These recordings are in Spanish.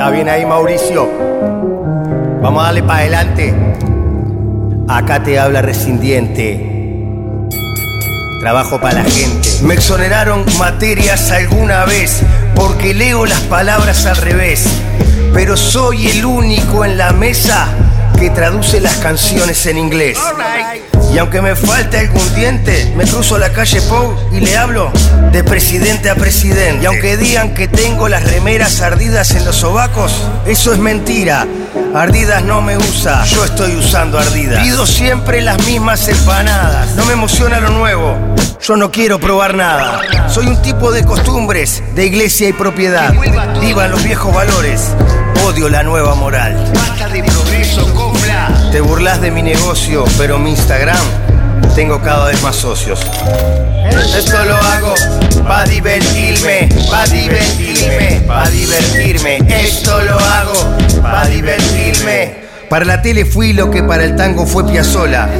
¿Está bien ahí, Mauricio? Vamos a darle para adelante. Acá te habla rescindiente. Trabajo para la gente. Me exoneraron materias alguna vez porque leo las palabras al revés. Pero soy el único en la mesa que traduce las canciones en inglés. Y aunque me falte algún diente, me cruzo la calle Pou y le hablo de presidente a presidente. Y aunque digan que tengo las remeras ardidas en los sobacos, eso es mentira. Ardidas no me usa, yo estoy usando ardidas. Pido siempre las mismas empanadas. No me emociona lo nuevo, yo no quiero probar nada. Soy un tipo de costumbres, de iglesia y propiedad. Vivan los viejos valores. Odio la nueva moral. Burlas de mi negocio, pero mi Instagram tengo cada vez más socios. Esto lo hago pa' divertirme, pa' divertirme, pa' divertirme. Esto lo hago pa' divertirme. Para la tele fui lo que para el tango fue Piazzola.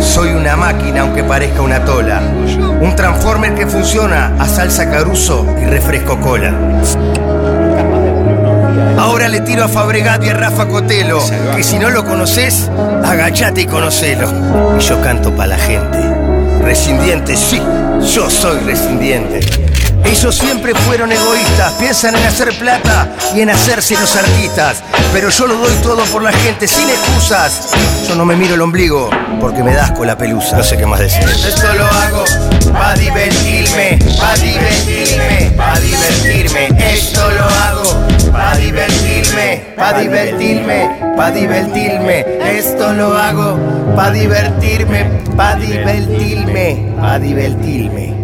Soy una máquina aunque parezca una tola. Un transformer que funciona a salsa caruso y refresco cola. Ahora le tiro a Fabregat y a Rafa Cotelo, que si no lo conoces, agachate y conocelo. Y yo canto para la gente. Rescindiente, sí, yo soy rescindiente. Ellos siempre fueron egoístas, piensan en hacer plata y en hacerse los artistas. Pero yo lo doy todo por la gente, sin excusas. Yo no me miro el ombligo porque me das con la pelusa. No sé qué más decir. Esto lo hago pa' pa' divertirme, pa' divertirme. Esto lo hago pa' divertirme, pa' divertirme, pa' divertirme.